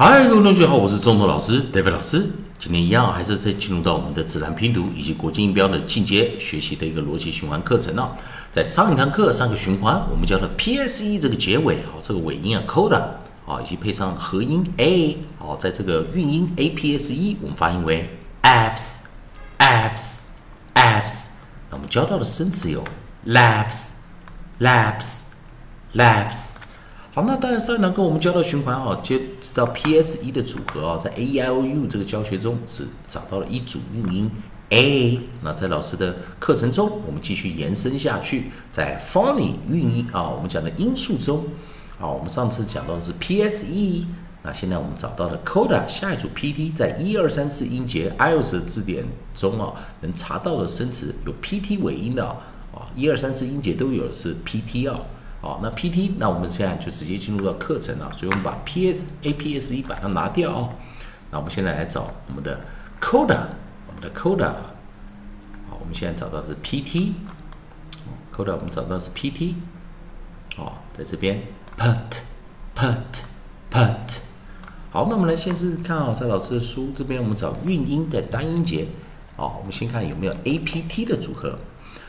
嗨，各位同学好，我是中头老师 David 老师。今天一样还是在进入到我们的自然拼读以及国际音标的进阶学习的一个逻辑循环课程了。在上一堂课上个循环，我们教的 PSE 这个结尾啊，这个尾音啊 coda 啊，以及配上合音 a 哦，在这个韵音 APSE，我们发音为 abs abs abs。那我们教到的生词有 labs labs labs。好，那当然上一堂课我们教到循环啊，接知道 PSE 的组合啊，在 A E I O U 这个教学中是找到了一组韵音 A。那在老师的课程中，我们继续延伸下去，在 funny 韵音啊，我们讲的音素中啊，我们上次讲到的是 PSE，那现在我们找到了 Coda 下一组 PT，在一二三四音节 IELTS 的字典中啊，能查到的生词有 PT 尾音的啊，一二三四音节都有是 PT 啊。好，那 PT，那我们现在就直接进入到课程了，所以我们把 P S A P S 一把它拿掉哦。那我们现在来找我们的 Coda，我们的 Coda，好，我们现在找到是 PT，Coda 我们找到是 PT，哦，在这边 Put Put Put，好，那我们来先试试看哦，在老师的书这边我们找韵音的单音节，好，我们先看有没有 APT 的组合。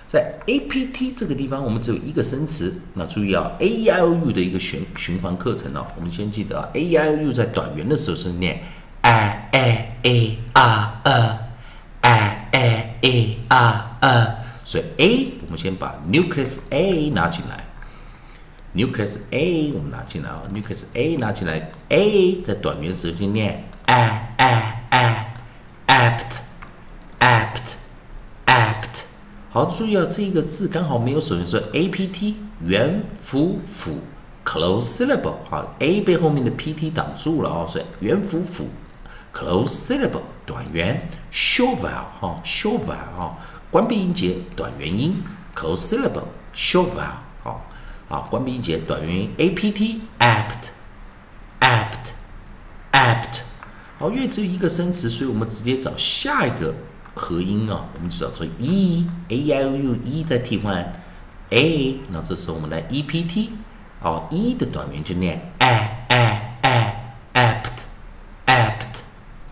在 A P T 这个地方，我们只有一个生词。那注意啊，A E I O U 的一个循循环课程哦。我们先记得啊，A E I O U 在短元的时候是念 A A A R A A A A R A，所以 A 我们先把 nucleus A 拿进来，nucleus A 我们拿进来啊，nucleus A 拿进来，A 在短元时候就念 A A A apt apt apt。好，注意啊，这一个字刚好没有首先说 a p t 元辅辅 close syllable，好，a 被后面的 p t 挡住了啊，所以元辅辅 close syllable 短元 short vowel 哈 short vowel 哈，关闭音节短元音 close syllable short vowel 好，好，关闭音节短元音 a p t apt apt apt，好，因为只有一个生词，所以我们直接找下一个。合音啊，我们就找出 e a i o u e 再替换 a，那这时候我们来 e p t，哦，e 的短元就念 a a a apt apt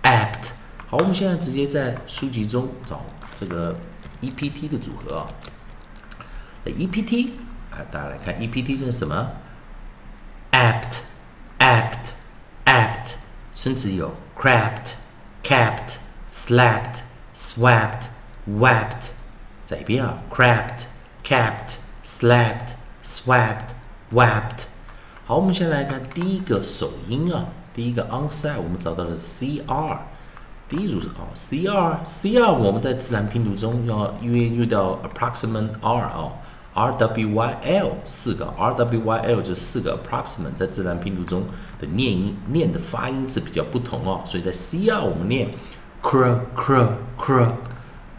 apt。好，我们现在直接在书籍中找这个 e p t 的组合啊。e p t 啊，大家来看 e p t 是什么？apt apt apt，甚至有 crapped capped slapped。Swept, wept，再一遍啊，crapped, capped, slapped, swept, wept。好，我们先来看第一个首音啊，第一个 onset，我们找到的是 cr，第一组是哦，cr，cr，我们在自然拼读中要因为遇到 approximate r 啊，r w y l 四个，r w y l 这四个 approximate 在自然拼读中的念音念的发音是比较不同哦，所以在 cr 我们念。cr cr cr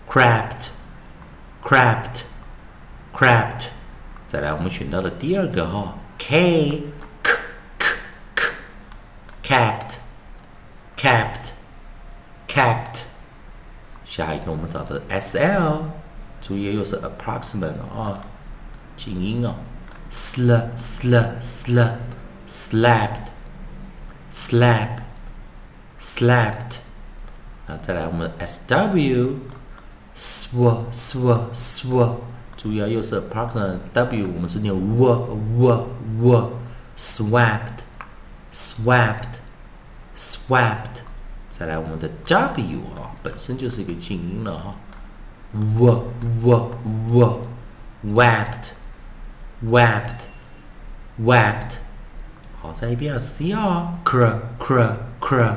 crapped crapped crapped，再来我们选到的第二个哈，k k k k capped capped capped，下一个我们找的 sl，注意又是 approximate 啊，静音哦，sl sl sl slapped slap slapped。 啊，再来我们 S W，sw sw sw，注意啊，又是 approximate W，我们是念 w w w，swept swept swept，再来我们的 W 啊，本身就是一个静音了哈，w w w，wept wept wept，好，再一遍啊，C R cr cr cr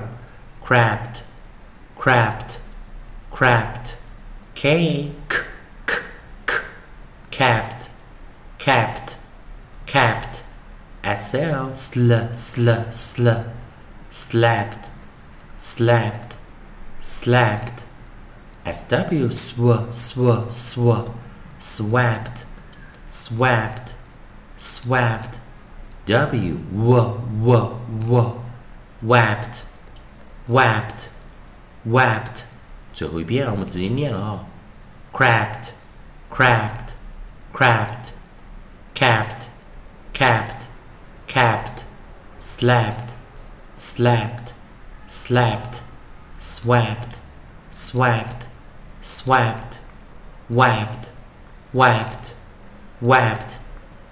crapped。Crapped, crapped, k, k, k, capped, capped, capped, sl, sl, sl, sl, slapped, slapped, slapped, sw, sw, sw, sw, swapped, swapped, swapped, w, w, w, w, wapped, wapped. wept，最后一遍我们直接念了啊，crapped, crapped, crapped, capped, capped, capped, slapped, slapped, slept, swept, swept, swept, wept, wept, wept。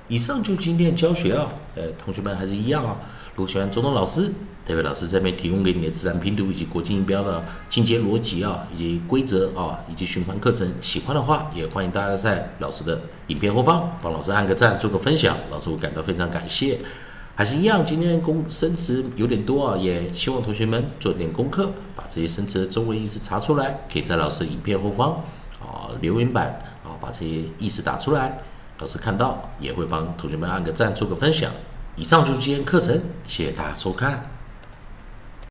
以上就今天的教学啊，呃，同学们还是一样啊。如果喜欢中东老师，代表老师这边提供给你的自然拼读以及国际音标的进阶逻辑啊，以及规则啊，以及循环课程，喜欢的话也欢迎大家在老师的影片后方帮老师按个赞，做个分享，老师会感到非常感谢。还是一样，今天功生词有点多啊，也希望同学们做点功课，把这些生词的中文意思查出来，可以在老师影片后方啊留言板啊把这些意思打出来。老师看到也会帮同学们按个赞，做个分享。以上就是今天课程，谢谢大家收看。